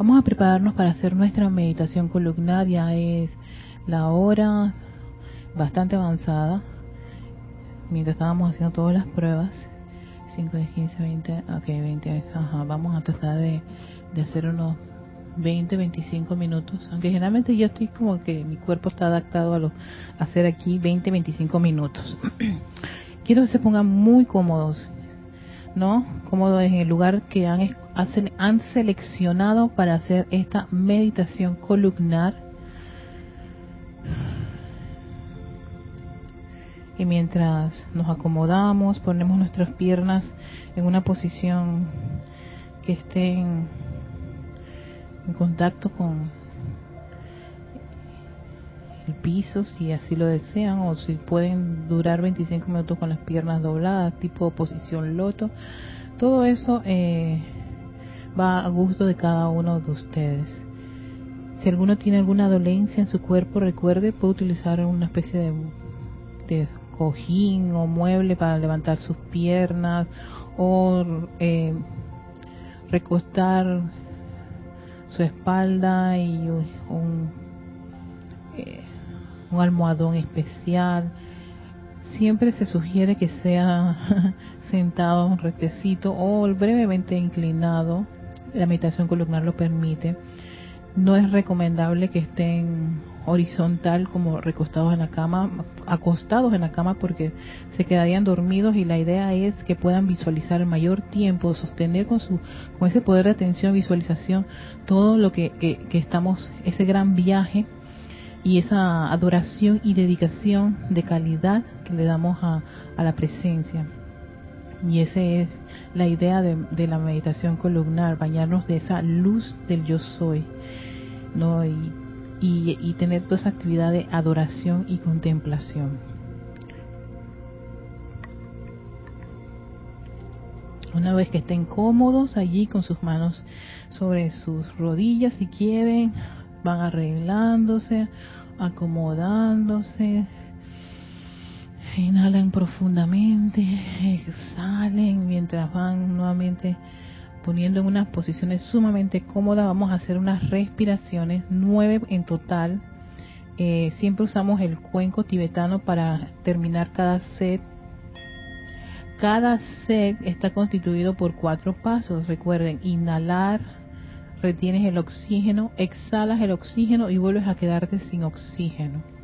Vamos a prepararnos para hacer nuestra meditación columnar, ya es la hora bastante avanzada, mientras estábamos haciendo todas las pruebas, 5, 10, 15, 20, ok, 20, ajá, vamos a tratar de, de hacer unos 20, 25 minutos, aunque generalmente yo estoy como que mi cuerpo está adaptado a, lo, a hacer aquí 20, 25 minutos. Quiero que se pongan muy cómodos, ¿no? Cómodos en el lugar que han, han seleccionado para hacer esta meditación columnar. Y mientras nos acomodamos, ponemos nuestras piernas en una posición que estén en contacto con el piso si así lo desean o si pueden durar 25 minutos con las piernas dobladas tipo posición loto todo eso eh, va a gusto de cada uno de ustedes si alguno tiene alguna dolencia en su cuerpo recuerde puede utilizar una especie de, cojín o mueble para levantar sus piernas o eh, recostar su espalda y un, eh, almohadón especial. Siempre se sugiere que sea sentado un rectecito o brevemente inclinado. La meditación columnar lo permite. No es recomendable que estén horizontal como recostados en la cama, acostados en la cama porque se quedarían dormidos y la idea es que puedan visualizar el mayor tiempo, sostener con su con ese poder de atención, visualización todo lo que, que, estamos, ese gran viaje y esa adoración y dedicación de calidad que le damos a, a la presencia. Y esa es la idea de, la meditación columnar, bañarnos de esa luz del yo soy. ¿no? Y y, tener toda esa actividad de adoración y contemplación. Una vez que estén cómodos allí con sus manos sobre sus rodillas, si quieren, van arreglándose, acomodándose. Inhalan profundamente, exhalen mientras van nuevamente poniendo en unas posiciones sumamente cómodas. Vamos a hacer unas respiraciones, nueve en total. Eh, siempre usamos el cuenco tibetano para terminar cada set. Cada set está constituido por cuatro pasos. Recuerden, inhalar, retienes el oxígeno, exhalas el oxígeno y vuelves a quedarte sin oxígeno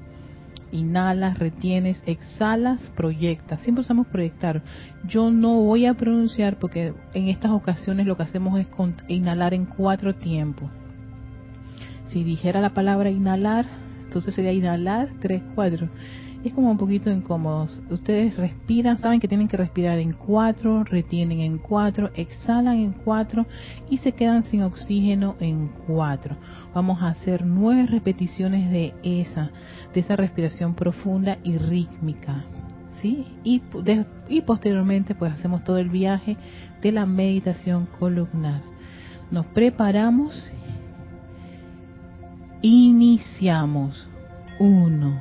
inhalas, retienes, exhalas, proyectas. Siempre usamos proyectar. Yo no voy a pronunciar porque en estas ocasiones lo que hacemos es inhalar en cuatro tiempos. Si dijera la palabra inhalar, entonces sería inhalar tres, cuatro es como un poquito incómodo. Ustedes respiran, saben que tienen que respirar en cuatro, retienen en cuatro, exhalan en cuatro y se quedan sin oxígeno en cuatro. Vamos a hacer nueve repeticiones de esa, de esa respiración profunda y rítmica. ¿Sí? Y, y posteriormente pues hacemos todo el viaje de la meditación columnar. Nos preparamos, iniciamos. Uno,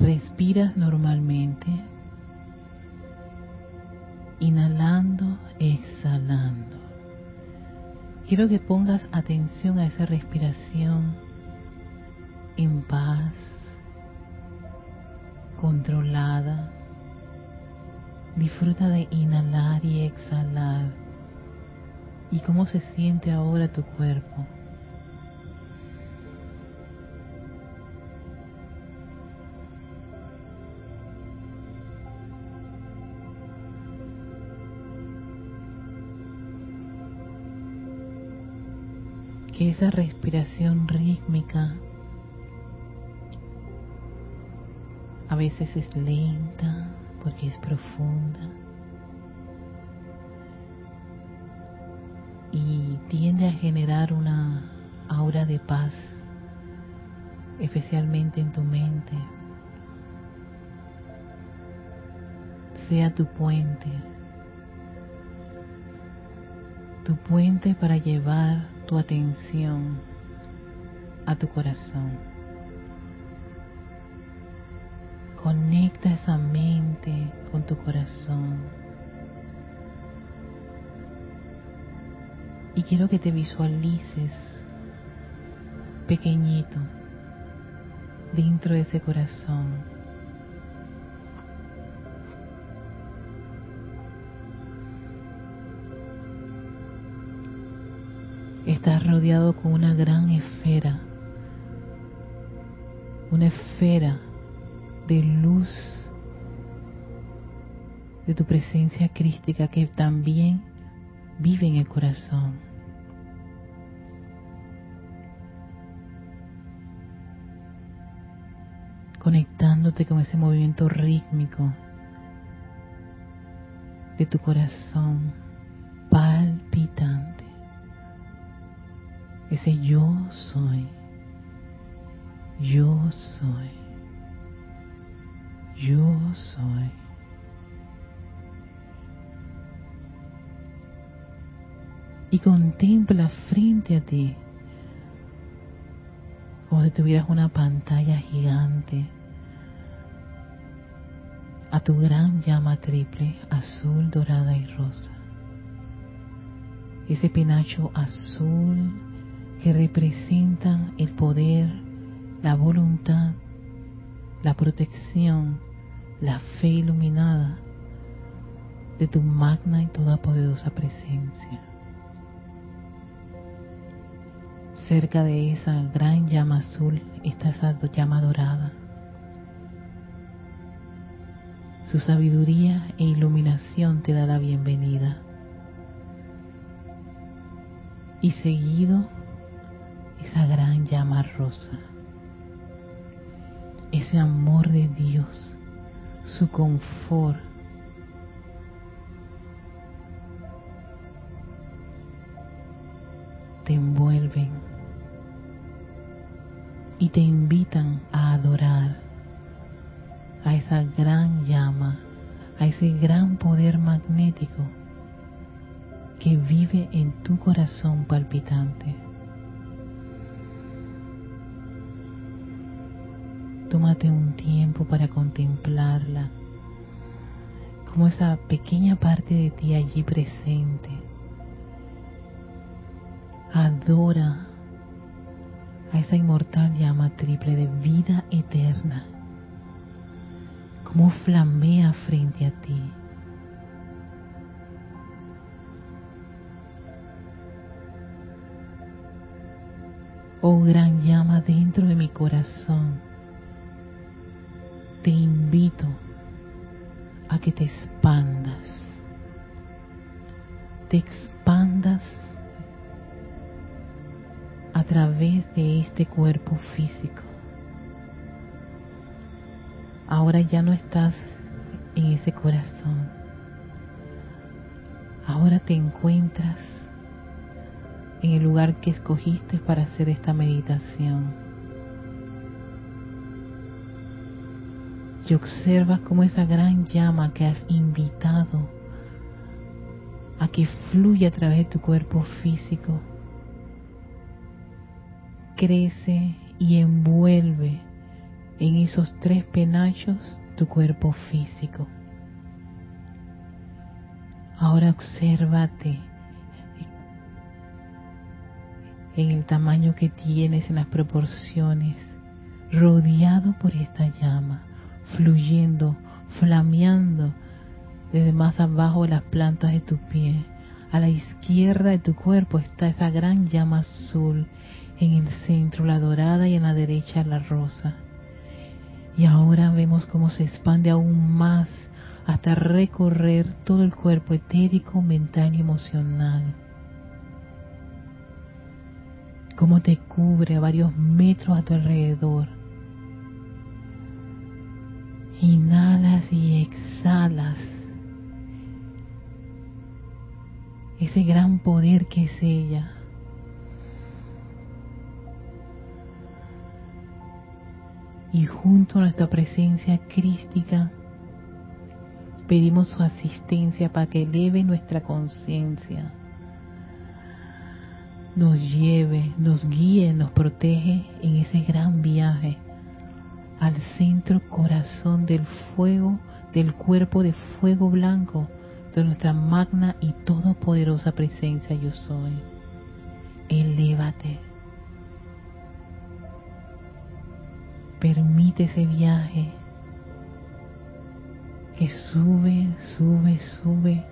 Respiras normalmente, inhalando, exhalando. Quiero que pongas atención a esa respiración en paz, controlada. Disfruta de inhalar y exhalar. ¿Y cómo se siente ahora tu cuerpo? Que esa respiración rítmica A veces es lenta porque es profunda. Y tiende a generar una aura de paz, especialmente en tu mente. Sea tu puente, tu puente para llevar tu atención a tu corazón. Conecta esa mente con tu corazón. Y quiero que te visualices pequeñito dentro de ese corazón. Estás rodeado con una gran esfera, una esfera de luz de tu presencia crística que también vive en el corazón. Conectándote con ese movimiento rítmico de tu corazón Ese yo soy. Yo soy yo soy. Y contempla frente a ti como si tuvieras una pantalla gigante a tu gran llama triple, azul, dorada y rosa. Ese penacho azul que representa el poder, la voluntad, la protección, la fe iluminada de tu magna y toda poderosa presencia. Cerca de esa gran llama azul está esa llama dorada. Su sabiduría e iluminación te da la bienvenida. Y seguido esa gran llama rosa. Ese amor de Dios su confort. Te envuelven te invitan a adorar a esa gran llama, a ese gran poder magnético que vive en tu corazón palpitante. Tómate un tiempo para contemplarla, como esa pequeña parte de ti allí presente. Adora a esa inmortal llama triple de vida eterna, como flamea frente a ti. Oh gran llama dentro de mi corazón, te invito a que te expandas, te expandas a través de este cuerpo físico. Ahora ya no estás en ese corazón. Ahora te encuentras en el lugar que escogiste para hacer esta meditación. Y observa cómo esa gran llama que has invitado a que fluya a través de tu cuerpo físico crece y envuelve en esos tres penachos tu cuerpo físico. Ahora obsérvate en el tamaño que tienes, en las proporciones, rodeado por esta llama, fluyendo, flameando desde más abajo de las plantas de tu pie. A la izquierda de tu cuerpo está esa gran llama azul, en el centro la dorada y en la derecha la rosa. Y ahora vemos cómo se expande aún más hasta recorrer todo el cuerpo etérico, mental y emocional cómo te cubre a varios metros a tu alrededor. Inhalas y exhalas. Ese gran poder que es ella. Y junto a nuestra presencia crística, pedimos su asistencia para que eleve nuestra conciencia. Nos lleve, nos guíe, nos protege en ese gran viaje al centro corazón del fuego, del cuerpo de fuego blanco de nuestra magna y todopoderosa presencia yo soy. Elévate. Permite ese viaje que sube, sube, sube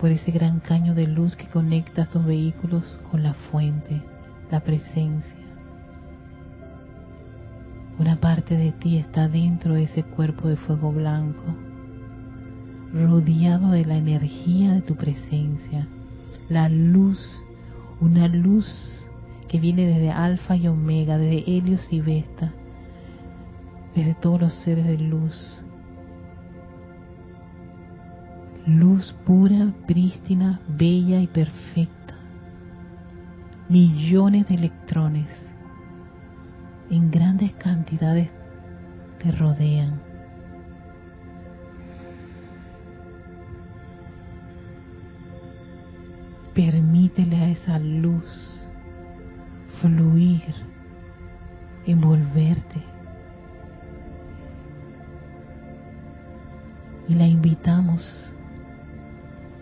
por ese gran caño de luz que conecta estos vehículos con la fuente, la presencia. Una parte de ti está dentro de ese cuerpo de fuego blanco, rodeado de la energía de tu presencia, la luz, una luz que viene desde Alfa y Omega, desde Helios y Vesta, desde todos los seres de luz, luz pura, prístina, bella y perfecta. Millones de electrones en grandes cantidades te rodean. Permítele a esa luz fluir, envolverte. Y la invitamos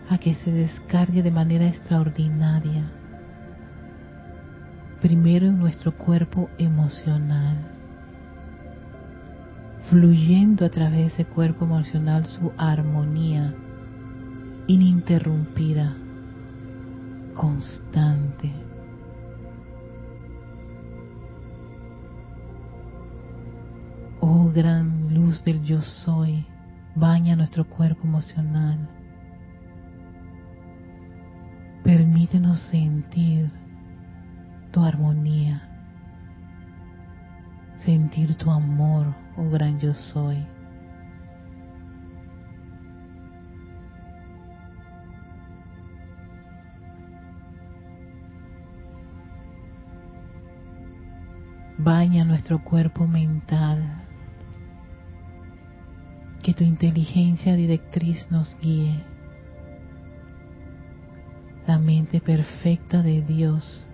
a que se descargue de manera extraordinaria, primero en nuestro cuerpo emocional, fluyendo a través de ese cuerpo emocional su armonía ininterrumpida, constante. Oh gran luz del yo soy, baña nuestro cuerpo emocional Permítenos sentir tu armonía, sentir tu amor, oh gran yo soy. Baña nuestro cuerpo mental. Que tu inteligencia directriz nos guíe. La mente perfecta de Dios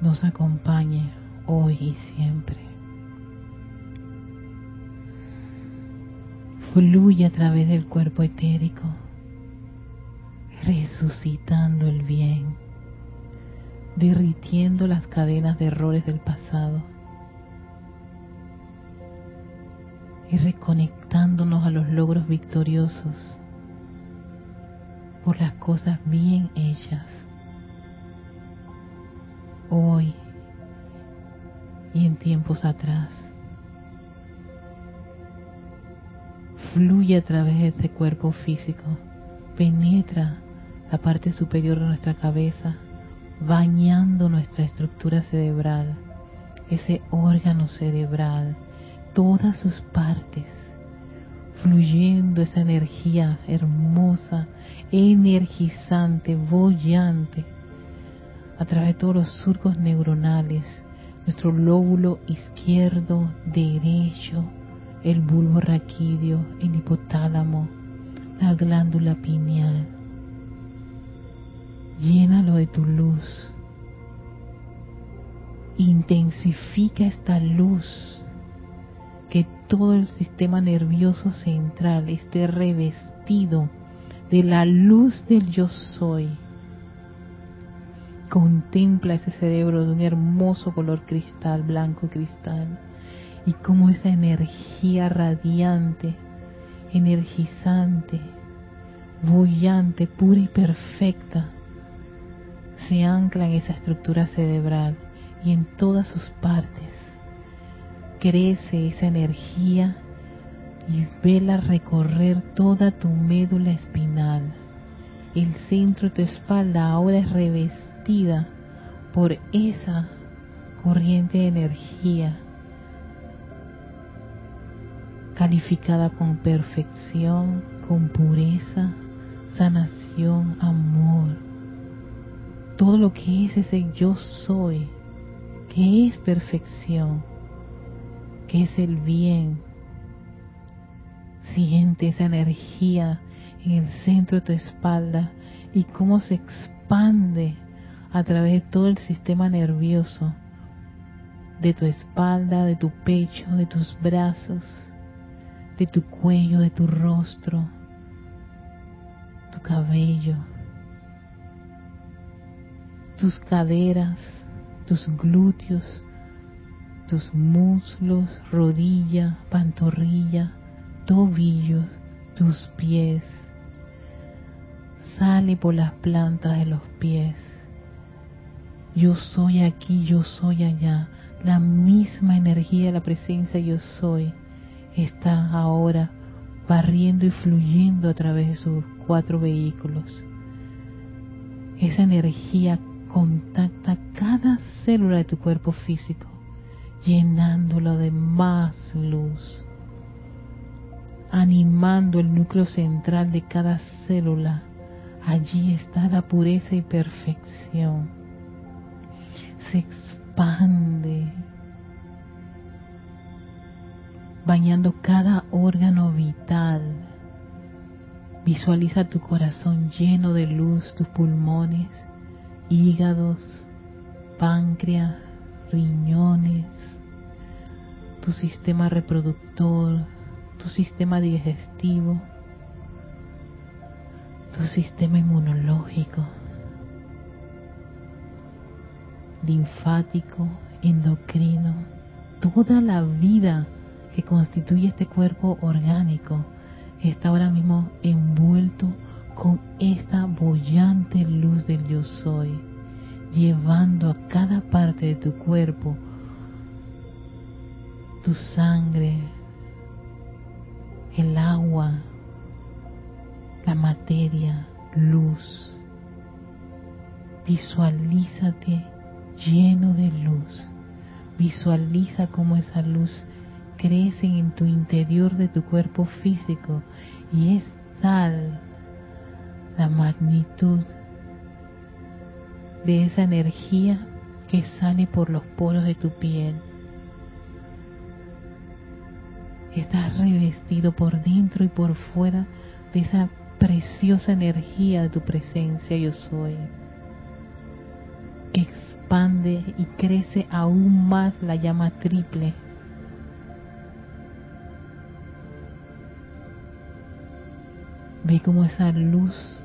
nos acompañe hoy y siempre. Fluye a través del cuerpo etérico, resucitando el bien, derritiendo las cadenas de errores del pasado y reconectándonos a los logros victoriosos por las cosas bien hechas hoy y en tiempos atrás. Fluye a través de ese cuerpo físico, penetra la parte superior de nuestra cabeza, bañando nuestra estructura cerebral, ese órgano cerebral, todas sus partes, fluyendo esa energía hermosa, energizante, bollante a través de todos los surcos neuronales, nuestro lóbulo izquierdo, derecho, el bulbo raquídeo, el hipotálamo, la glándula pineal. Llénalo de tu luz. Intensifica esta luz. Que todo el sistema nervioso central esté revestido de la luz del yo soy Contempla ese cerebro de un hermoso color cristal, blanco cristal, y cómo esa energía radiante, energizante, bullante, pura y perfecta, se ancla en esa estructura cerebral y en todas sus partes. Crece esa energía y vela recorrer toda tu médula espinal. El centro de tu espalda ahora es revestido por esa corriente de energía calificada con perfección, con pureza, sanación, amor. Todo lo que es ese yo soy, que es perfección, que es el bien. Siente esa energía en el centro de tu espalda y cómo se expande a través de todo el sistema nervioso, de tu espalda, de tu pecho, de tus brazos, de tu cuello, de tu rostro, tu cabello, tus caderas, tus glúteos, tus muslos, rodilla, pantorrilla, tobillos, tus pies. Sale por las plantas de los pies yo soy aquí, yo soy allá. La misma energía, la presencia yo soy está ahora barriendo y fluyendo a través de sus cuatro vehículos. Esa energía contacta cada célula de tu cuerpo físico, llenándolo de más luz, animando el núcleo central de cada célula. Allí está la pureza y perfección se expande, bañando cada órgano vital. Visualiza tu corazón lleno de luz, tus pulmones, hígados, páncreas, riñones, tu sistema reproductor, tu sistema digestivo, tu sistema inmunológico linfático, endocrino, toda la vida que constituye este cuerpo orgánico está ahora mismo envuelto con esta bollante luz del yo soy, llevando a cada parte de tu cuerpo tu sangre, el agua, la materia, luz. Visualízate lleno de luz. Visualiza cómo esa luz crece en tu interior de tu cuerpo físico y es tal la magnitud de esa energía que sale por los poros de tu piel. Estás revestido por dentro y por fuera de esa preciosa energía de tu presencia yo soy, que expande y crece aún más la llama triple. Ve cómo esa luz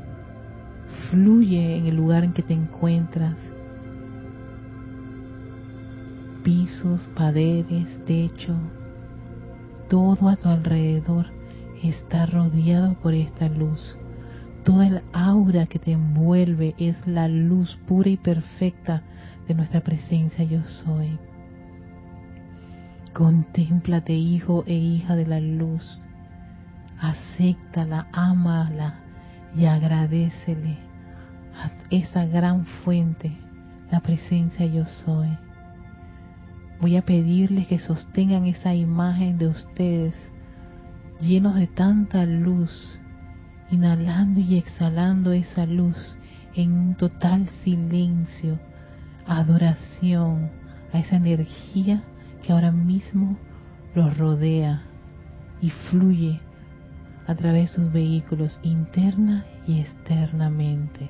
fluye en el lugar en que te encuentras. Pisos, paredes, techo, todo a tu alrededor está rodeado por esta luz. Toda el aura que te envuelve es la luz pura y perfecta de nuestra presencia yo soy. Contémplate, hijo e hija de la luz. Acéptala, ámala y agradecele a esa gran fuente, la presencia yo soy. Voy a pedirles que sostengan esa imagen de ustedes llenos de tanta luz, inhalando y exhalando esa luz en un total silencio, adoración a esa energía que ahora mismo los rodea y fluye a través de sus vehículos interna y externamente.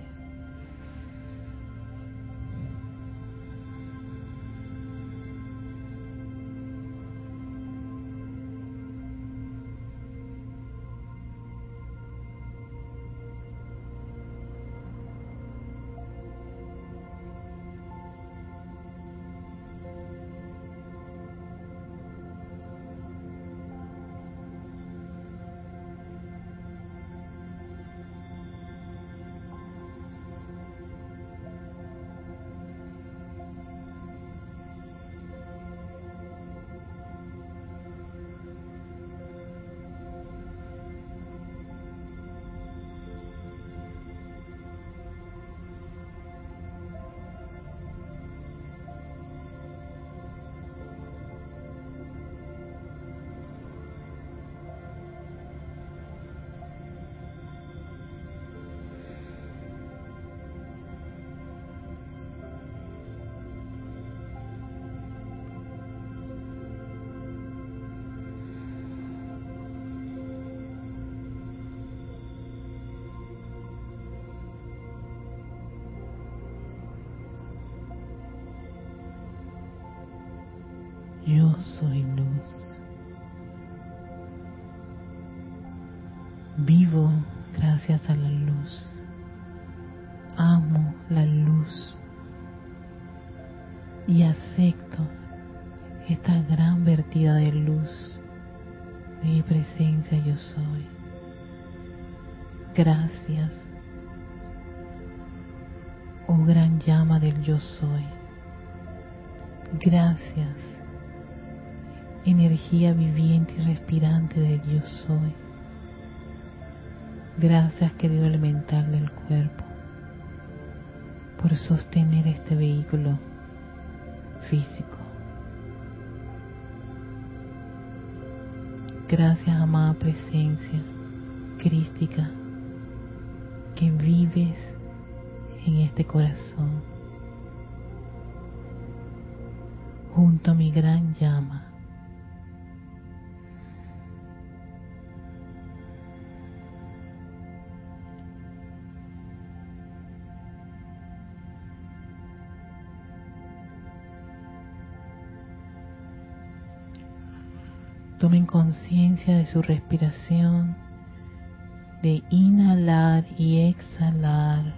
Soy luz. Vivo gracias a la luz. Amo la luz. Y acepto esta gran vertida de luz de mi presencia yo soy. Gracias, oh gran llama del yo soy. Gracias energía viviente y respirante del yo soy. Gracias querido elemental del cuerpo por sostener este vehículo físico. Gracias amada presencia crística que vives en este corazón junto a mi gran llama Tomen conciencia de su respiración, de inhalar y exhalar.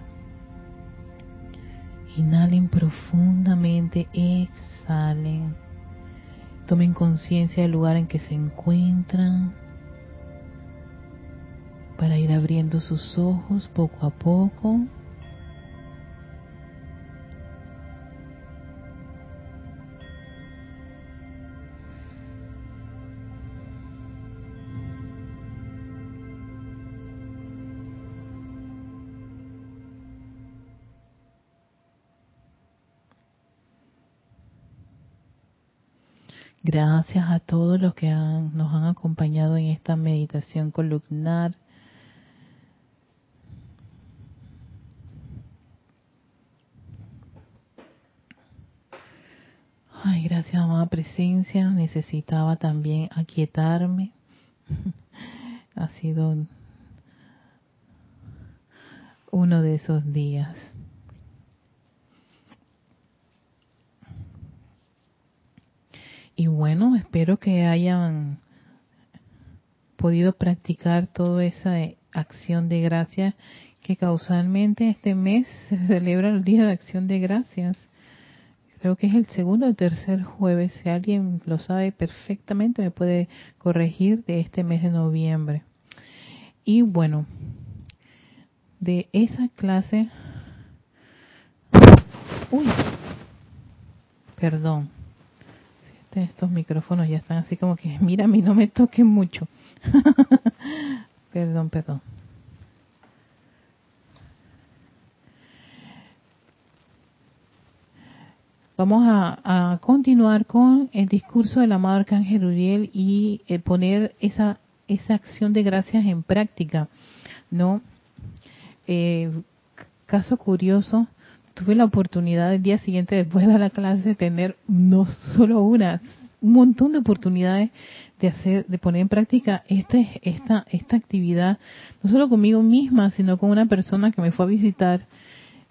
Inhalen profundamente, exhalen. Tomen conciencia del lugar en que se encuentran para ir abriendo sus ojos poco a poco. Gracias a todos los que han, nos han acompañado en esta meditación columnar. Ay, gracias, amada presencia. Necesitaba también aquietarme. ha sido uno de esos días. Y bueno, espero que hayan podido practicar toda esa acción de gracias que causalmente este mes se celebra el Día de Acción de Gracias. Creo que es el segundo o tercer jueves. Si alguien lo sabe perfectamente, me puede corregir de este mes de noviembre. Y bueno, de esa clase... Uy, perdón estos micrófonos ya están así como que, mira, a mí no me toque mucho. perdón, perdón. Vamos a, continuar con el discurso del amado Arcángel Uriel y eh, poner esa, esa acción de gracias en práctica, ¿no? Eh, caso curioso, tuve la oportunidad el día siguiente después de la clase de tener no solo una, un montón de oportunidades de hacer, de poner en práctica este, esta, esta actividad, no solo conmigo misma, sino con una persona que me fue a visitar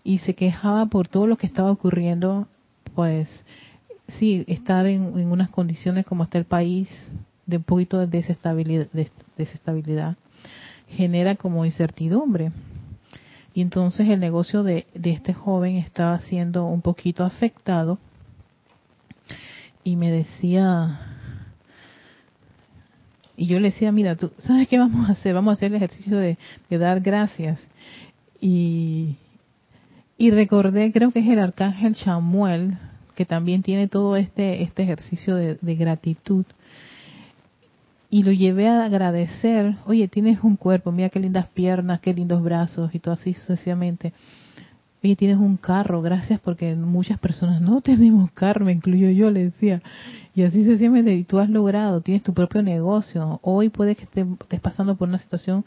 y se quejaba por todo lo que estaba ocurriendo, pues sí, estar en, unas condiciones como está el país, de un poquito de desestabilidad, de desestabilidad genera como incertidumbre. Y entonces el negocio de, este joven estaba siendo un poquito afectado y me decía, y yo le decía, mira, tú sabes qué vamos a hacer, vamos a hacer el ejercicio de, dar gracias. Y, y recordé, creo que es el arcángel Samuel, que también tiene todo este, este ejercicio de, de gratitud y lo llevé a agradecer, oye, tienes un cuerpo, mira qué lindas piernas, qué lindos brazos y todo así sucesivamente. Oye, tienes un carro, gracias porque muchas personas no tenemos carro, me incluyo yo, le decía. Y así sucesivamente, y tú has logrado, tienes tu propio negocio. Hoy puede que estés pasando por una situación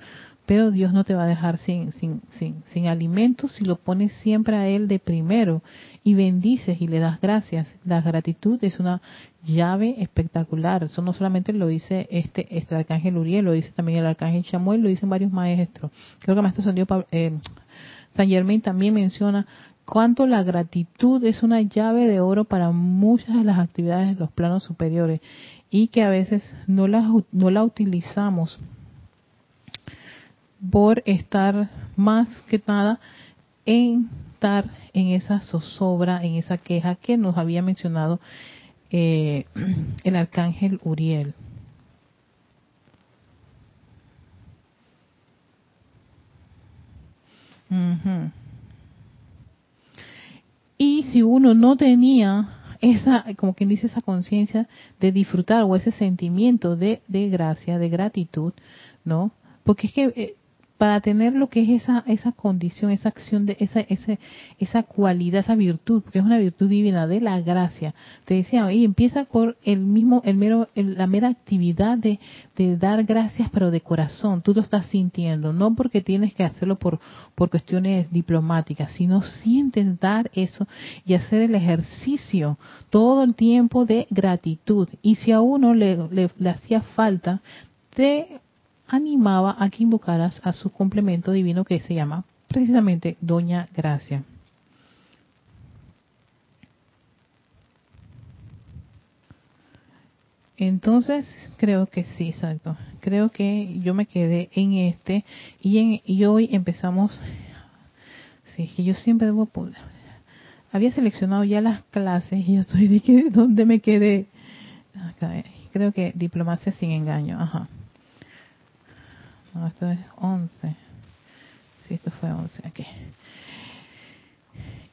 pero Dios no te va a dejar sin, sin, sin, sin alimentos si lo pones siempre a Él de primero y bendices y le das gracias. La gratitud es una llave espectacular. Eso no solamente lo dice este, este arcángel Uriel, lo dice también el arcángel Samuel, lo dicen varios maestros. Creo que Maestro eh, San Germain también menciona cuánto la gratitud es una llave de oro para muchas de las actividades de los planos superiores y que a veces no la, no la utilizamos por estar más que nada en estar en esa zozobra, en esa queja que nos había mencionado eh, el arcángel Uriel. Y si uno no tenía esa, como quien dice, esa conciencia de disfrutar o ese sentimiento de, de gracia, de gratitud, ¿no? Porque es que eh, para tener lo que es esa esa condición, esa acción de esa esa esa cualidad, esa virtud, porque es una virtud divina de la gracia. Te decía, y empieza por el mismo el mero la mera actividad de, de dar gracias pero de corazón, tú lo estás sintiendo, no porque tienes que hacerlo por por cuestiones diplomáticas, sino sientes dar eso y hacer el ejercicio todo el tiempo de gratitud. Y si a uno le, le, le hacía falta de animaba a que invocaras a su complemento divino que se llama precisamente Doña Gracia. Entonces, creo que sí, exacto. Creo que yo me quedé en este y, en, y hoy empezamos. Sí, que yo siempre debo. Había seleccionado ya las clases y yo estoy de que, ¿dónde me quedé? Creo que diplomacia sin engaño. Ajá. Esto es 11. Sí, esto fue 11. Aquí.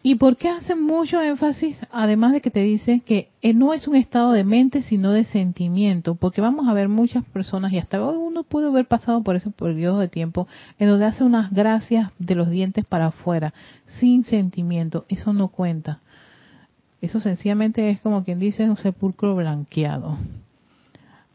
¿Y por qué hacen mucho énfasis, además de que te dice que eh, no es un estado de mente, sino de sentimiento? Porque vamos a ver muchas personas, y hasta uno puede haber pasado por ese periodo de tiempo, en donde hace unas gracias de los dientes para afuera, sin sentimiento. Eso no cuenta. Eso sencillamente es como quien dice un sepulcro blanqueado.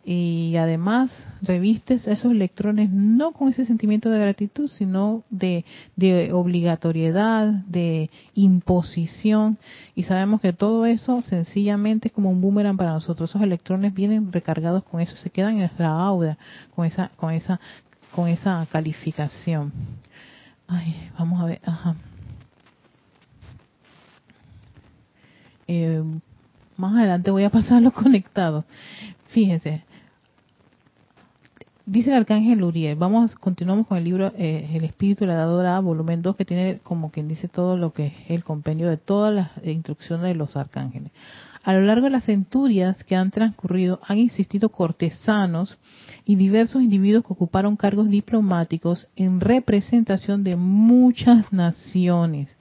Y además revistes esos electrones no con ese sentimiento de gratitud, sino de, de, obligatoriedad, de imposición. Y sabemos que todo eso sencillamente es como un boomerang para nosotros. Esos electrones vienen recargados con eso, se quedan en nuestra aura con esa, con esa, con esa calificación. Ay, vamos a ver, ajá. Eh, más adelante voy a pasarlo conectado. Fíjense, dice el arcángel Uriel, vamos, continuamos con el libro eh, El Espíritu de la Dadora, volumen 2, que tiene como quien dice todo lo que es el compendio de todas las instrucciones de los arcángeles. A lo largo de las centurias que han transcurrido, han existido cortesanos y diversos individuos que ocuparon cargos diplomáticos en representación de muchas naciones.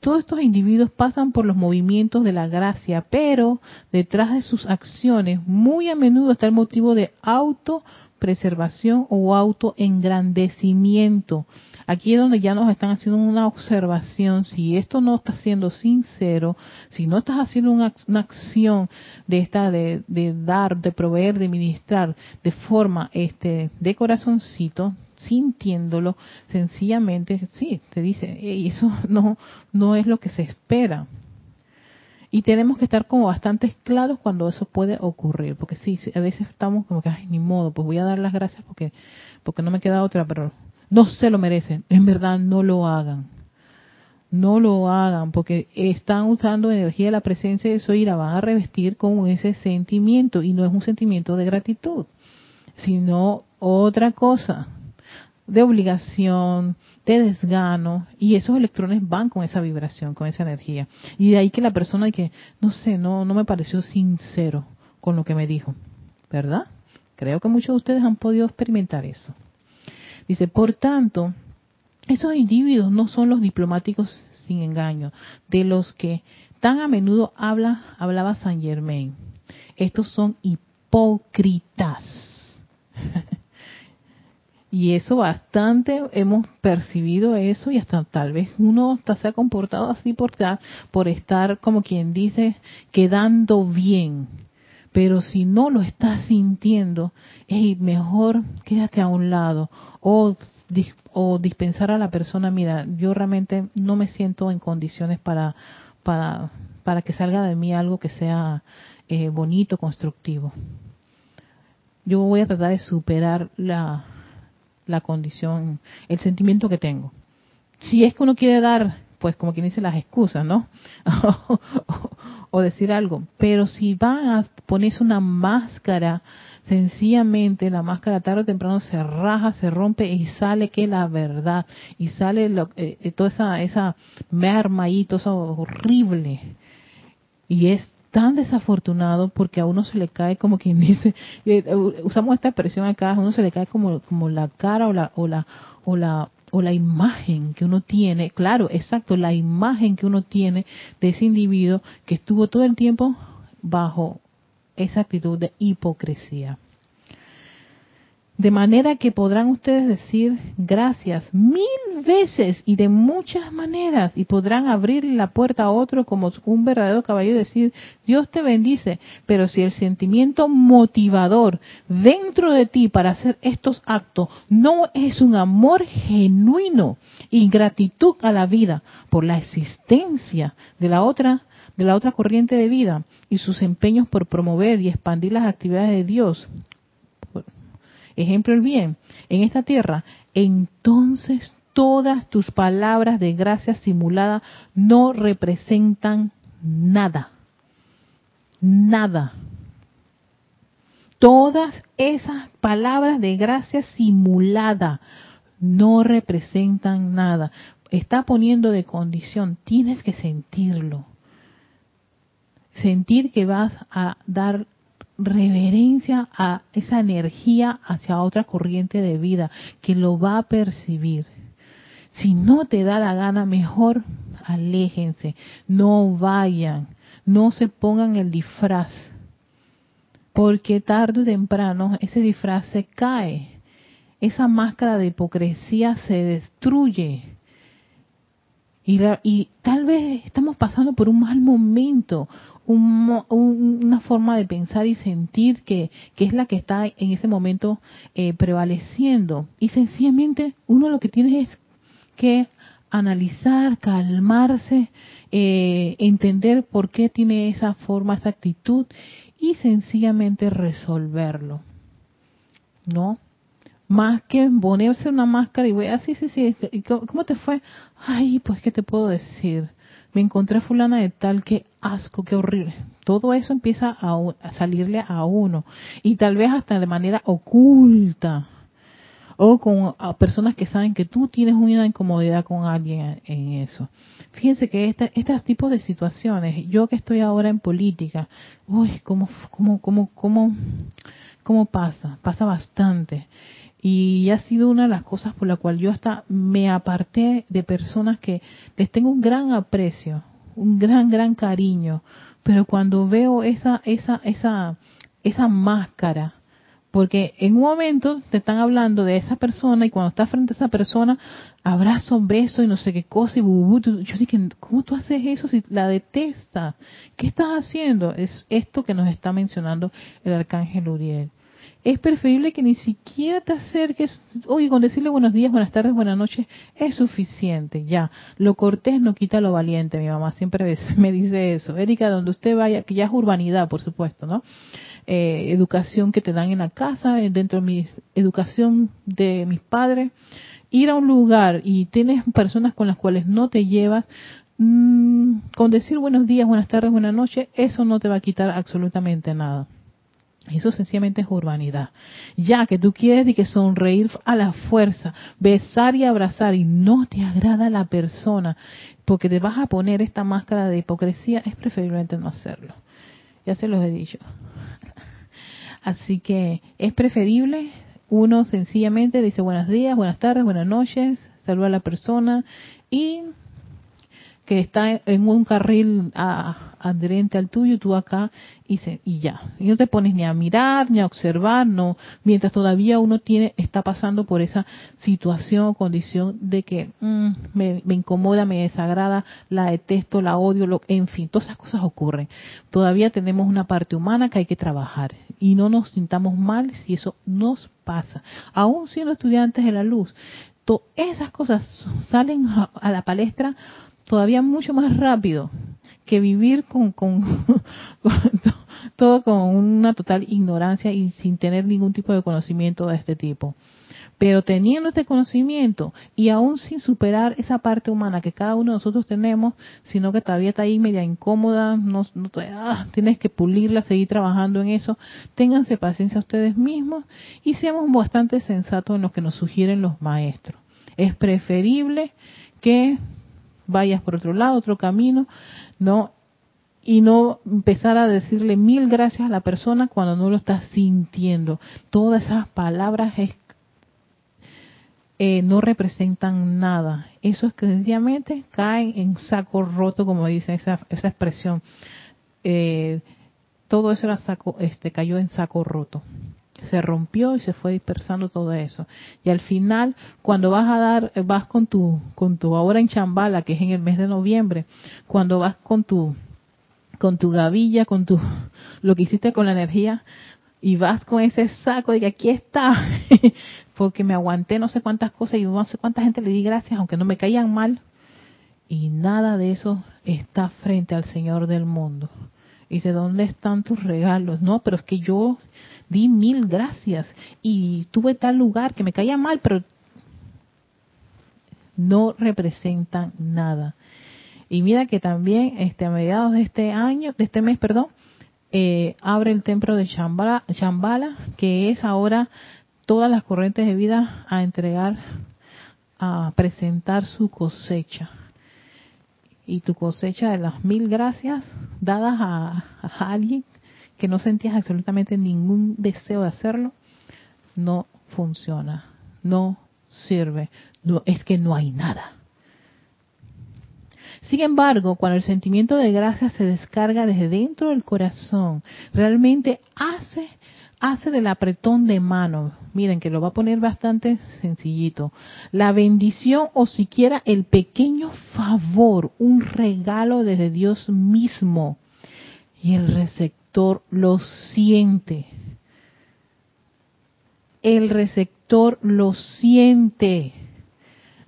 Todos estos individuos pasan por los movimientos de la gracia, pero detrás de sus acciones muy a menudo está el motivo de auto preservación o autoengrandecimiento. Aquí es donde ya nos están haciendo una observación. Si esto no está siendo sincero, si no estás haciendo una, acción de esta, de, dar, de proveer, de ministrar de forma este, de corazoncito, sintiéndolo, sencillamente, sí, te dice, eso no, no es lo que se espera. Y tenemos que estar como bastante claros cuando eso puede ocurrir, porque sí, a veces estamos como que, ay, ni modo, pues voy a dar las gracias porque, porque no me queda otra, pero no se lo merecen. En verdad, no lo hagan. No lo hagan, porque están usando energía de la presencia de eso y la van a revestir con ese sentimiento, y no es un sentimiento de gratitud, sino otra cosa de obligación, de desgano, y esos electrones van con esa vibración, con esa energía. Y de ahí que la persona que, no sé, no, no me pareció sincero con lo que me dijo, ¿verdad? Creo que muchos de ustedes han podido experimentar eso. Dice, por tanto, esos individuos no son los diplomáticos sin engaño, de los que tan a menudo habla, hablaba Saint Germain. Estos son hipócritas. Y eso bastante hemos percibido eso y hasta tal vez uno hasta se ha comportado así por estar, por estar como quien dice quedando bien. Pero si no lo estás sintiendo, hey, mejor quédate a un lado o, o dispensar a la persona, mira, yo realmente no me siento en condiciones para, para, para que salga de mí algo que sea eh, bonito, constructivo. Yo voy a tratar de superar la, la condición, el sentimiento que tengo. Si es que uno quiere dar, pues como quien dice, las excusas, ¿no? o, decir algo. Pero si van a ponerse una máscara, sencillamente la máscara tarde o temprano se raja, se rompe y sale que la verdad. Y sale lo, eh, eh, toda esa, esa merma ahí, todo eso horrible. Y es tan desafortunado porque a uno se le cae como quien dice, eh, usamos esta expresión acá, a uno se le cae como, como la cara o la, o la, o la, o la imagen que uno tiene, claro, exacto, la imagen que uno tiene de ese individuo que estuvo todo el tiempo bajo esa actitud de hipocresía. De manera que podrán ustedes decir gracias mil veces y de muchas maneras y podrán abrir la puerta a otro como un verdadero caballero y decir Dios te bendice. Pero si el sentimiento motivador dentro de ti para hacer estos actos no es un amor genuino y gratitud a la vida por la existencia de la otra de la otra corriente de vida y sus empeños por promover y expandir las actividades de Dios, ejemplo el bien, en esta tierra, entonces todas tus palabras de gracia simulada no representan nada. Nada. Todas esas palabras de gracia simulada no representan nada. Está poniendo de condición, tienes que sentirlo. Sentir que vas a dar reverencia a esa energía hacia otra corriente de vida que lo va a percibir. Si no te da la gana, mejor aléjense, no vayan, no se pongan el disfraz, porque tarde o temprano ese disfraz se cae, esa máscara de hipocresía se destruye Y, tal vez estamos pasando por un mal momento, una forma de pensar y sentir que, que, es la que está en ese momento eh, prevaleciendo. Y sencillamente uno lo que tiene es que analizar, calmarse, eh, entender por qué tiene esa forma, esa actitud y sencillamente resolverlo. ¿No? Más que ponerse una máscara y voy así, sí, sí, ¿cómo te fue? Ay, pues, ¿qué te puedo decir? Me encontré fulana de tal, qué asco, qué horrible. Todo eso empieza a, a salirle a uno. Y tal vez hasta de manera oculta o con personas que saben que tú tienes una incomodidad con alguien en eso. Fíjense que este, estos tipos de situaciones, yo que estoy ahora en política, uy, cómo, cómo, cómo, cómo, cómo pasa, pasa bastante. Y ha sido una de las cosas por la cual yo hasta me aparté de personas que les tengo un gran aprecio, un gran, gran cariño, pero cuando veo esa, esa, esa, esa máscara, porque en un momento te están hablando de esa persona y cuando estás frente a esa persona, abrazo, beso y no sé qué cosa y bubu, yo dije, ¿cómo tú haces eso si la detestas? ¿Qué estás haciendo? Es esto que nos está mencionando el arcángel Uriel. Es preferible que ni siquiera te acerques, oye, con decirle buenos días, buenas tardes, buenas noches, es suficiente, ya. Lo cortés no quita lo valiente, mi mamá siempre me dice eso. Erika, donde usted vaya, que ya es urbanidad, por supuesto, ¿no? Eh, educación que te dan en la casa, eh, dentro de mi educación de mis padres, ir a un lugar y tienes personas con las cuales no te llevas, mm, con decir buenos días, buenas tardes, buenas noches, eso no te va a quitar absolutamente nada. Eso sencillamente es urbanidad. Ya que tú quieres de que sonreír a la fuerza, besar y abrazar y no te agrada la persona porque te vas a poner esta máscara de hipocresía, es preferiblemente no hacerlo. Ya se los he dicho. Así que es preferible uno sencillamente dice buenos días, buenas tardes, buenas noches, saluda a la persona y que está en un carril adherente al tuyo, tú acá y, se, y ya. Y no te pones ni a mirar, ni a observar, no, mientras todavía uno tiene, está pasando por esa situación o condición de que mm, me, incomoda, me desagrada, la detesto, la odio, lo, en fin, todas esas cosas ocurren. Todavía tenemos una parte humana que hay que trabajar y no nos sintamos mal si eso nos pasa. Aún siendo estudiantes de la luz, esas cosas salen a la palestra todavía mucho más rápido que vivir con, todo con una total ignorancia y sin tener ningún tipo de conocimiento de este tipo. Pero teniendo este conocimiento y aún sin superar esa parte humana que cada uno de nosotros tenemos, sino que todavía está ahí media incómoda, no, ah, tienes que pulirla, seguir trabajando en eso, ténganse paciencia ustedes mismos y seamos bastante sensatos en lo que nos sugieren los maestros. Es preferible que vayas por otro lado, otro camino, ¿no? Y no empezar a decirle mil gracias a la persona cuando no lo estás sintiendo. Todas esas palabras eh, no representan nada. Eso es que sencillamente caen en saco roto, como dice esa, esa expresión. Eh, todo eso era saco, este, cayó en saco roto se rompió y se fue dispersando todo eso. Y al final, cuando vas a dar, vas con tu, con tu ahora en Chambala, que es en el mes de noviembre, cuando vas con tu, con tu gavilla, con tu, lo que hiciste con la energía, y vas con ese saco de que aquí está, porque me aguanté no sé cuántas cosas y no sé cuánta gente le di gracias, aunque no me caían mal, y nada de eso está frente al Señor del mundo. Dice, ¿dónde están tus regalos? No, pero es que yo di mil gracias y tuve tal lugar que me caía mal, pero no representan nada. Y mira que también este, a mediados de este año, de este mes, perdón, eh, abre el templo de Shambhala, Shambhala, que es ahora todas las corrientes de vida a entregar, a presentar su cosecha. Y tu cosecha de las mil gracias dadas a, alguien que no sentías absolutamente ningún deseo de hacerlo, no funciona, no sirve, es que no hay nada. Sin embargo, cuando el sentimiento de gracia se descarga desde dentro del corazón, realmente hace hace del apretón de mano, miren que lo va a poner bastante sencillito, la bendición o siquiera el pequeño favor, un regalo desde Dios mismo, y el receptor lo siente. El receptor lo siente.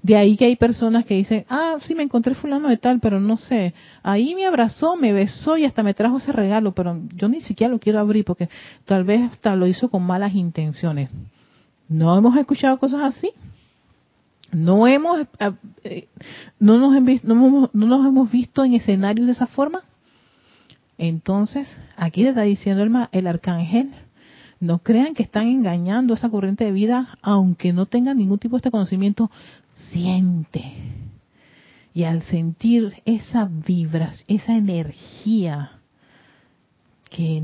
De ahí que hay personas que dicen, ah, sí me encontré fulano de tal, pero no sé, ahí me abrazó, me besó y hasta me trajo ese regalo, pero yo ni siquiera lo quiero abrir porque tal vez hasta lo hizo con malas intenciones. ¿No hemos escuchado cosas así? ¿No hemos, eh, no nos, no, no nos hemos visto en escenarios de esa forma? Entonces, aquí le está diciendo el, el arcángel, no crean que están engañando esa corriente de vida, aunque no tengan ningún tipo de este conocimiento, siente. Y al sentir esa vibración, esa energía, que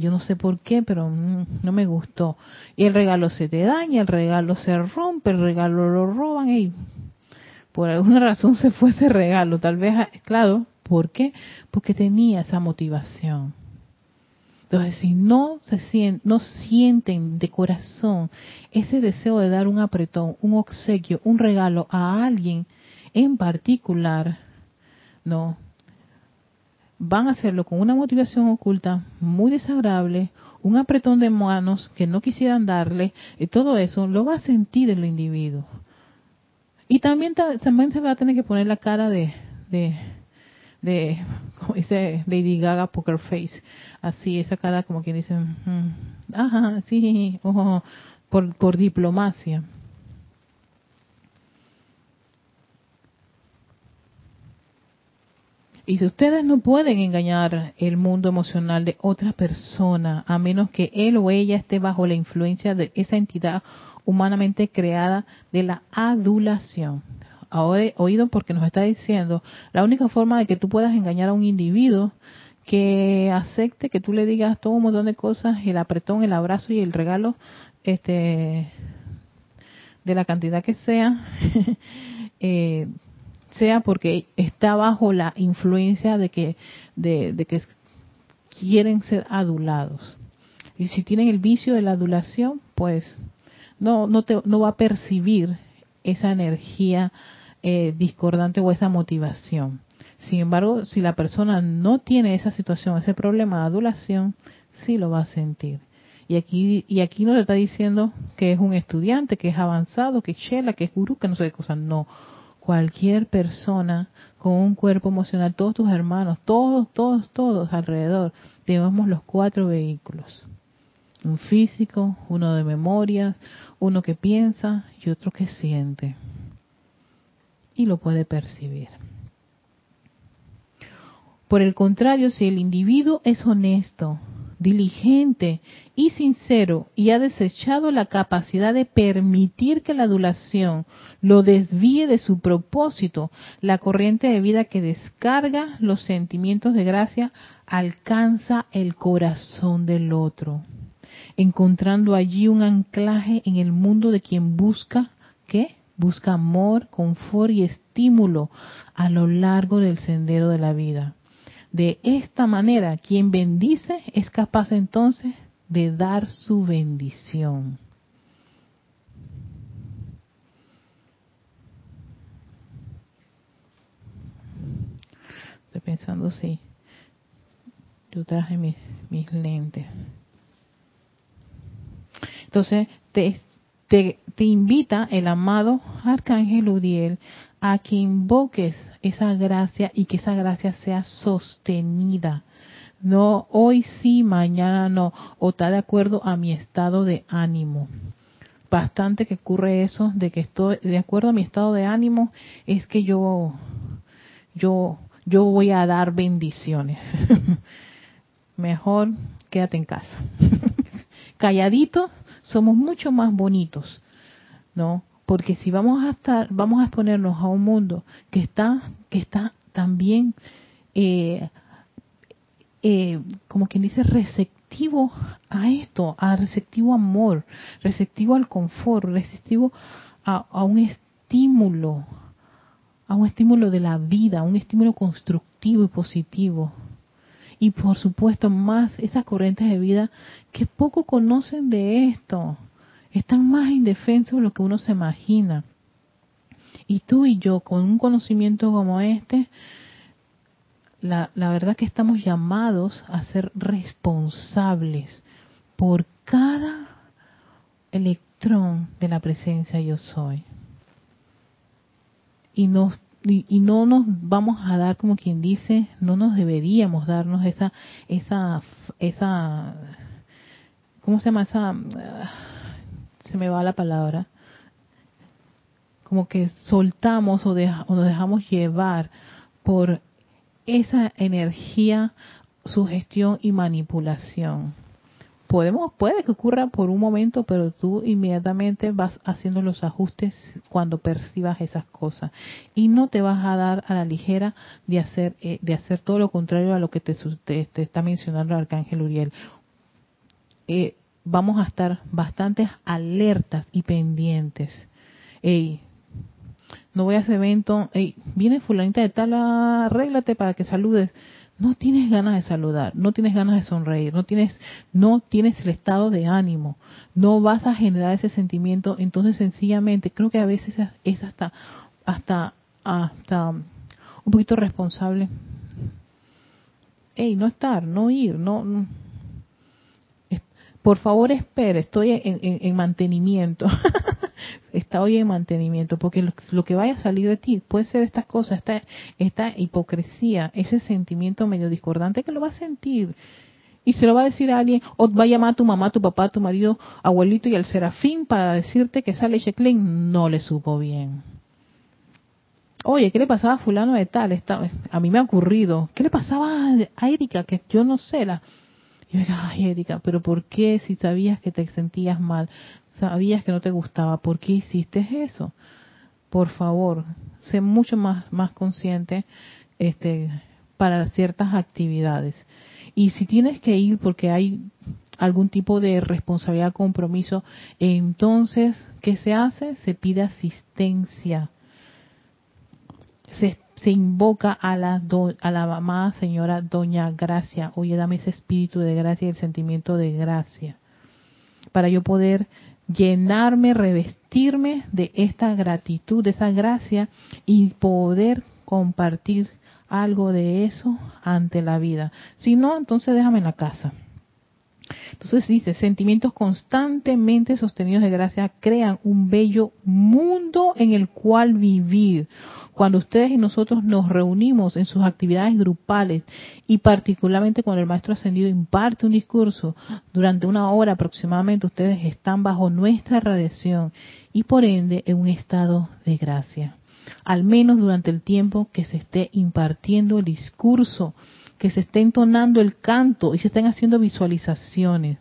yo no sé por qué, pero no me gustó. Y el regalo se te daña, el regalo se rompe, el regalo lo roban y por alguna razón se fue ese regalo. Tal vez, claro, ¿por qué? Porque tenía esa motivación. Entonces, si no se sienten, no sienten de corazón ese deseo de dar un apretón, un obsequio, un regalo a alguien en particular, no, van a hacerlo con una motivación oculta muy desagradable, un apretón de manos que no quisieran darle, y todo eso lo va a sentir el individuo. Y también, también se va a tener que poner la cara de, de de, como dice Lady Gaga, Poker Face, así, esa cara como quien dice, mm, ajá, sí, ojo, por diplomacia. Y si ustedes no pueden engañar el mundo emocional de otra persona, a menos que él o ella esté bajo la influencia de esa entidad humanamente creada de la adulación, oído porque nos está diciendo, la única forma de que tú puedas engañar a un individuo que acepte que tú le digas todo un montón de cosas, el apretón, el abrazo y el regalo, este, de la cantidad que sea, eh, sea porque está bajo la influencia de que, de que quieren ser adulados. Y si tienen el vicio de la adulación, pues no, no, te, no va a percibir esa energía eh, discordante o esa motivación. Sin embargo, si la persona no tiene esa situación, ese problema de adulación, sí lo va a sentir. Y aquí, y aquí no le está diciendo que es un estudiante, que es avanzado, que es chela, que es gurú, que no sé qué cosa. No. Cualquier persona con un cuerpo emocional, todos tus hermanos, todos, todos, todos alrededor, tenemos los cuatro vehículos. Un físico, uno de memorias, uno que piensa y otro que siente y lo puede percibir. Por el contrario, si el individuo es honesto, diligente y sincero y ha desechado la capacidad de permitir que la adulación lo desvíe de su propósito, la corriente de vida que descarga los sentimientos de gracia alcanza el corazón del otro, encontrando allí un anclaje en el mundo de quien busca, ¿qué? Busca amor, confort y estímulo a lo largo del sendero de la vida. De esta manera, quien bendice es capaz entonces de dar su bendición. Estoy pensando si yo traje mis, mis lentes. Entonces, te, te, invita el amado Arcángel Udiel a que invoques esa gracia y que esa gracia sea sostenida. No hoy sí, mañana no, o está de acuerdo a mi estado de ánimo. Bastante que ocurre eso de que estoy de acuerdo a mi estado de ánimo es que yo yo yo voy a dar bendiciones. Mejor quédate en casa. Calladito somos mucho más bonitos, ¿no? Porque si vamos a estar, vamos a exponernos a un mundo que está, que está también, eh, eh, como quien dice, receptivo a esto, a receptivo amor, receptivo al confort, receptivo a, a un estímulo, a un estímulo de la vida, un estímulo constructivo y positivo. Y por supuesto más esas corrientes de vida que poco conocen de esto. Están más indefensos de lo que uno se imagina. Y tú y yo, con un conocimiento como este, la, la verdad que estamos llamados a ser responsables por cada electrón de la presencia yo soy. Y nos y, no nos vamos a dar como quien dice, no nos deberíamos darnos esa, esa, esa, ¿cómo se llama esa? Se me va la palabra. Como que soltamos o, o nos dejamos llevar por esa energía, sugestión y manipulación podemos puede que ocurra por un momento, pero tú inmediatamente vas haciendo los ajustes cuando percibas esas cosas y no te vas a dar a la ligera de hacer eh, de hacer todo lo contrario a lo que te, te, está mencionando el arcángel Uriel. Eh, vamos a estar bastante alertas y pendientes. Ey, no voy a ese evento, ey, viene fulanita de tal, arréglate para que saludes no tienes ganas de saludar, no tienes ganas de sonreír, no tienes, no tienes el estado de ánimo, no vas a generar ese sentimiento, entonces sencillamente creo que a veces es hasta, hasta, hasta un poquito responsable. Ey, no estar, no ir, no, por favor espere, estoy en, mantenimiento. Está hoy en mantenimiento, porque lo, que vaya a salir de ti puede ser estas cosas, esta, esta hipocresía, ese sentimiento medio discordante que lo va a sentir. Y se lo va a decir a alguien, o va a llamar a tu mamá, tu papá, tu marido, abuelito y al serafín para decirte que esa leche no le supo bien. Oye, ¿qué le pasaba a fulano de tal? a mí me ha ocurrido. ¿Qué le pasaba a Erika? Que yo no sé, la, y yo ay Erika, pero ¿por qué si sabías que te sentías mal, sabías que no te gustaba, ¿por qué hiciste eso? Por favor, sé mucho más, más consciente este, para ciertas actividades. Y si tienes que ir porque hay algún tipo de responsabilidad, compromiso, entonces, ¿qué se hace? Se pide asistencia. Se se invoca a la, a la amada señora Doña Gracia. Oye, dame ese espíritu de gracia y el sentimiento de gracia. Para yo poder llenarme, revestirme de esta gratitud, de esa gracia y poder compartir algo de eso ante la vida. Si no, entonces déjame en la casa. Entonces dice, sentimientos constantemente sostenidos de gracia crean un bello mundo en el cual vivir. Cuando ustedes y nosotros nos reunimos en sus actividades grupales y particularmente cuando el maestro ascendido imparte un discurso durante una hora aproximadamente, ustedes están bajo nuestra radiación y por ende en un estado de gracia. Al menos durante el tiempo que se esté impartiendo el discurso que se esté entonando el canto y se estén haciendo visualizaciones.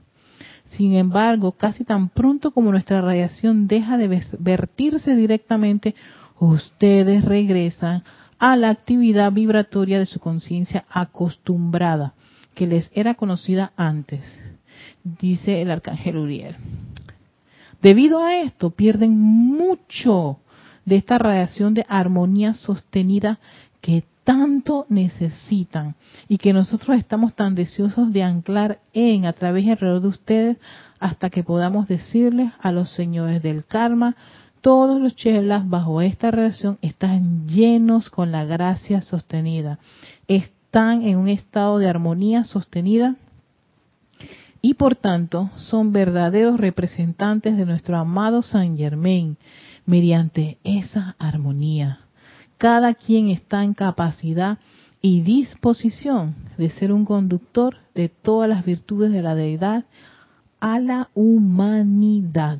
Sin embargo, casi tan pronto como nuestra radiación deja de vertirse directamente, ustedes regresan a la actividad vibratoria de su conciencia acostumbrada, que les era conocida antes, dice el arcángel Uriel. Debido a esto, pierden mucho de esta radiación de armonía sostenida que tanto necesitan y que nosotros estamos tan deseosos de anclar en a través y alrededor de ustedes hasta que podamos decirles a los señores del karma, todos los chelas bajo esta relación están llenos con la gracia sostenida, están en un estado de armonía sostenida y por tanto son verdaderos representantes de nuestro amado San Germain mediante esa armonía cada quien está en capacidad y disposición de ser un conductor de todas las virtudes de la deidad a la humanidad.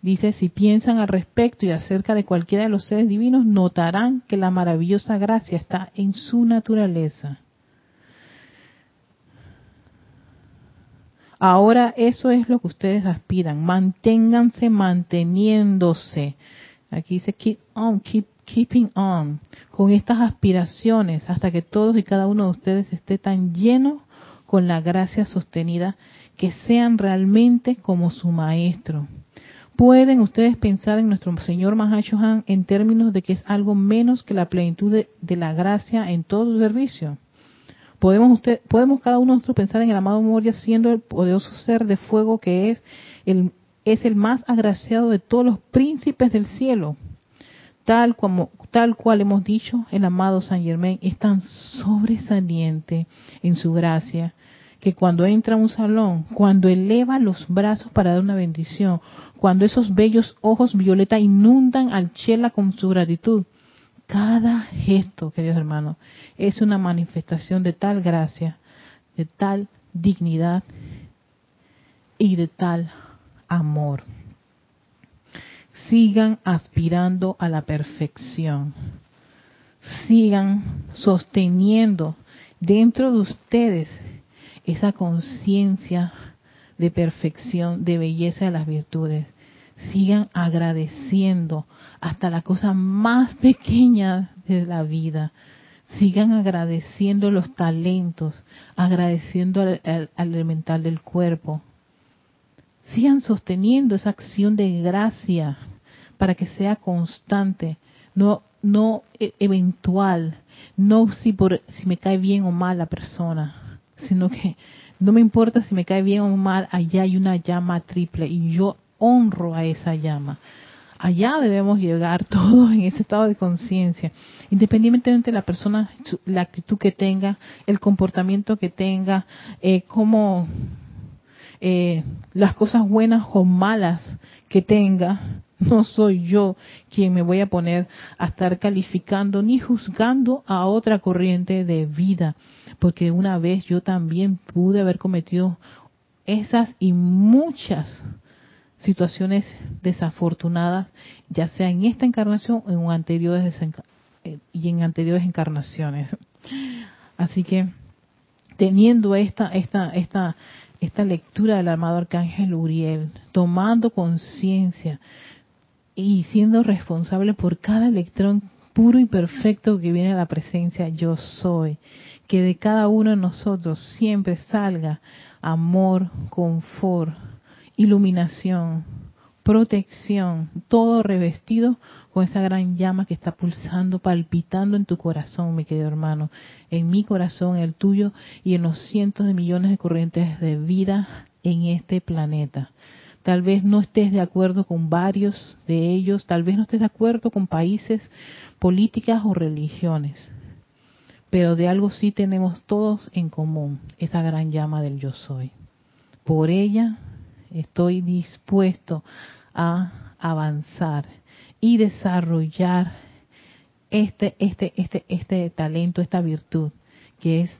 Dice, si piensan al respecto y acerca de cualquiera de los seres divinos, notarán que la maravillosa gracia está en su naturaleza. Ahora eso es lo que ustedes aspiran. Manténganse manteniéndose. Aquí dice keep on, keep keeping on, con estas aspiraciones hasta que todos y cada uno de ustedes esté tan lleno con la gracia sostenida que sean realmente como su maestro. ¿Pueden ustedes pensar en nuestro Señor Mahashohan en términos de que es algo menos que la plenitud de, de la gracia en todo su servicio? Podemos, usted, podemos cada uno de nosotros pensar en el amado Moria siendo el poderoso ser de fuego que es el, es el más agraciado de todos los príncipes del cielo. Tal, como, tal cual hemos dicho, el amado San Germain es tan sobresaliente en su gracia que cuando entra a un salón, cuando eleva los brazos para dar una bendición, cuando esos bellos ojos violeta inundan al chela con su gratitud, cada gesto, queridos hermanos, es una manifestación de tal gracia, de tal dignidad y de tal amor. Sigan aspirando a la perfección. Sigan sosteniendo dentro de ustedes esa conciencia de perfección, de belleza de las virtudes. Sigan agradeciendo hasta la cosa más pequeña de la vida. Sigan agradeciendo los talentos, agradeciendo al, al, elemental del cuerpo. Sigan sosteniendo esa acción de gracia para que sea constante, no no e, eventual, no si por si me cae bien o mal la persona, sino que no me importa si me cae bien o mal, allá hay una llama triple y yo honro a esa llama. Allá debemos llegar todos en ese estado de conciencia, independientemente de la persona, la actitud que tenga, el comportamiento que tenga, eh, como eh, las cosas buenas o malas que tenga, no soy yo quien me voy a poner a estar calificando ni juzgando a otra corriente de vida porque una vez yo también pude haber cometido esas y muchas situaciones desafortunadas, ya sea en esta encarnación o en anteriores eh, y en anteriores encarnaciones. Así que teniendo esta esta esta esta lectura del amado arcángel Uriel, tomando conciencia y siendo responsable por cada electrón puro y perfecto que viene a la presencia yo soy que de cada uno de nosotros siempre salga amor, confort, iluminación, protección, todo revestido con esa gran llama que está pulsando, palpitando en tu corazón, mi querido hermano, en mi corazón, el tuyo y en los cientos de millones de corrientes de vida en este planeta. Tal vez no estés de acuerdo con varios de ellos, tal vez no estés de acuerdo con países, políticas o religiones, pero de algo sí tenemos todos en común, esa gran llama del yo soy. Por ella estoy dispuesto a avanzar y desarrollar este, este, este, este talento, esta virtud, que es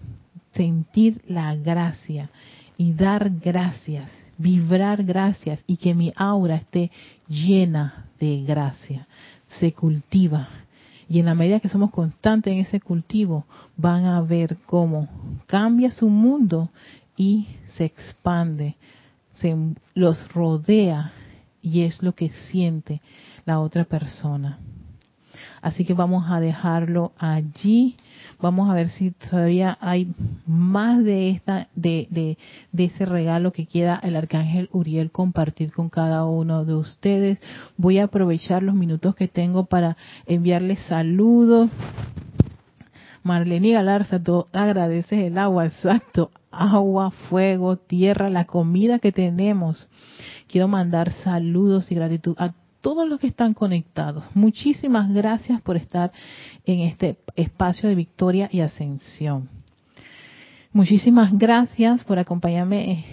sentir la gracia y dar gracias, vibrar gracias y que mi aura esté llena de gracia. Se cultiva y en la medida que somos constantes en ese cultivo, van a ver cómo cambia su mundo y se expande, se los rodea y es lo que siente la otra persona. Así que vamos a dejarlo allí. Vamos a ver si todavía hay más de esta, de, de, de ese regalo que quiera el arcángel Uriel compartir con cada uno de ustedes. Voy a aprovechar los minutos que tengo para enviarles saludos. Marlene Galarza, agradeces el agua, exacto, agua, fuego, tierra, la comida que tenemos. Quiero mandar saludos y gratitud a todos los que están conectados. Muchísimas gracias por estar en este espacio de victoria y ascensión. Muchísimas gracias por acompañarme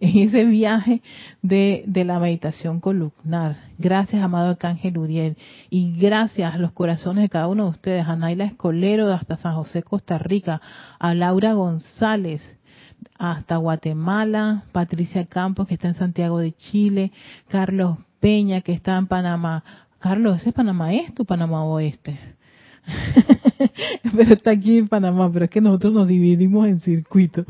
en ese viaje de, la meditación columnar. Gracias, amado Arcángel Uriel. Y gracias a los corazones de cada uno de ustedes, a Naila Escolero hasta San José, Costa Rica, a Laura González, hasta Guatemala, Patricia Campos, que está en Santiago de Chile, Carlos Peña, que está en Panamá. Carlos, ¿ese es Panamá Este o Panamá Oeste? pero está aquí en Panamá, pero es que nosotros nos dividimos en circuito.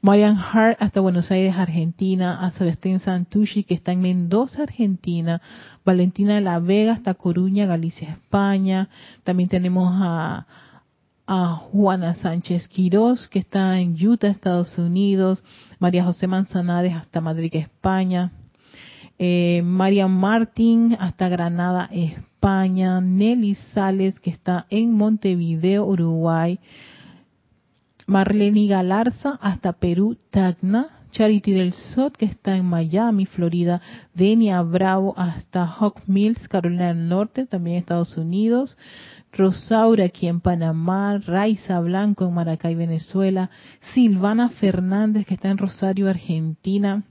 Marian Hart hasta Buenos Aires, Argentina, a Sebastián Santucci que está en Mendoza, Argentina, Valentina de la Vega hasta Coruña, Galicia, España. También tenemos a, a Juana Sánchez Quirós que está en Utah, Estados Unidos, María José Manzanares hasta Madrid, España eh, María Martín hasta Granada, España, Nelly Sales que está en Montevideo, Uruguay, Marlene Galarza hasta Perú, Tacna. Charity del Sot, que está en Miami, Florida. Denia Bravo hasta Hawk Mills, Carolina del Norte, también Estados Unidos. Rosaura aquí en Panamá, Raiza Blanco en Maracay, Venezuela, Silvana Fernández que está en Rosario, Argentina,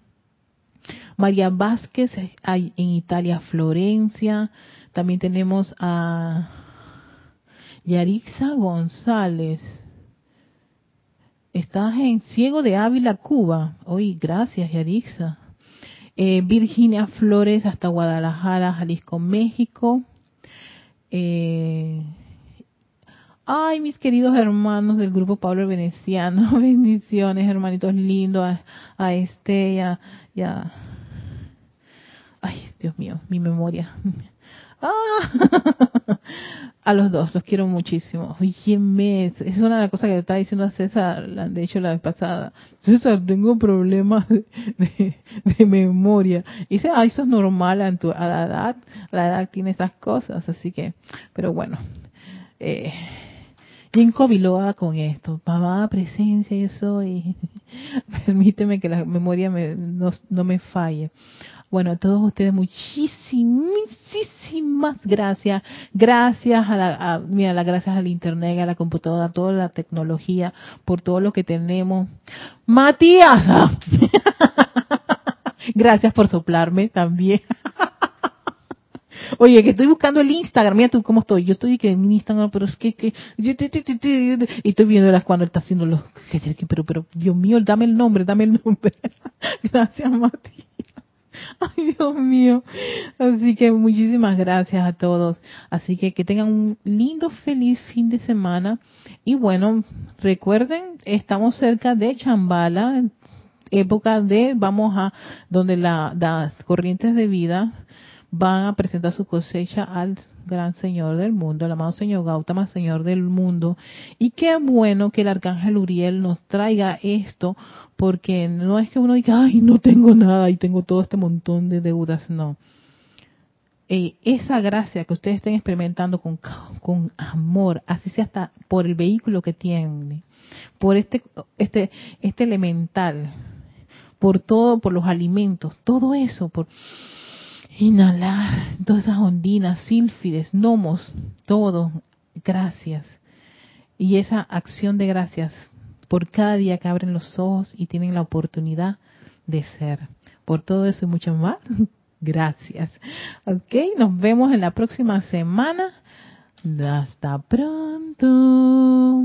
María Vázquez en Italia, Florencia, también tenemos a Yarixa González. Estás en Ciego de Ávila, Cuba. Hoy, gracias, Yarixa. Eh, Virginia Flores hasta Guadalajara, Jalisco, México. Eh, ay, mis queridos hermanos del grupo Pablo Veneciano, bendiciones, hermanitos lindos, a, a este, ya. Ay, Dios mío, mi memoria. Ah, a los dos, los quiero muchísimo. Oye, es una de las cosas que le estaba diciendo a César, de hecho la vez pasada. César, tengo problemas de, memoria. Y dice, ah, eso es normal a tu la edad, la edad tiene esas cosas, así que, pero bueno. Eh, bien cobiloa con esto. Mamá, presencia, yo soy. Permíteme que la memoria me, no, no me falle. Bueno, a todos ustedes muchísimas gracias. Gracias a la, mira, las gracias al internet, a la computadora, a toda la tecnología, por todo lo que tenemos. Matías, gracias por soplarme también. Oye, que estoy buscando el Instagram, mira tú cómo estoy. Yo estoy que en Instagram, pero es que, que y estoy viendo las cuando está haciendo los, pero, pero, Dios mío, dame el nombre, dame el nombre. Gracias, Mati. Ay, Dios mío. Así que muchísimas gracias a todos. Así que que tengan un lindo, feliz fin de semana. Y bueno, recuerden, estamos cerca de Chambala, época de, vamos a, donde la, las corrientes de vida van a presentar su cosecha al gran Señor del mundo, el amado Señor Gautama, Señor del mundo. Y qué bueno que el Arcángel Uriel nos traiga esto, porque no es que uno diga, ay, no tengo nada y tengo todo este montón de deudas, no. Eh, esa gracia que ustedes estén experimentando con, con amor, así sea hasta por el vehículo que tienen, por este, este, este elemental, por todo, por los alimentos, todo eso, por Inhalar todas esas ondinas, sílfides, gnomos, todo. Gracias. Y esa acción de gracias por cada día que abren los ojos y tienen la oportunidad de ser. Por todo eso y mucho más, gracias. Ok, nos vemos en la próxima semana. Hasta pronto.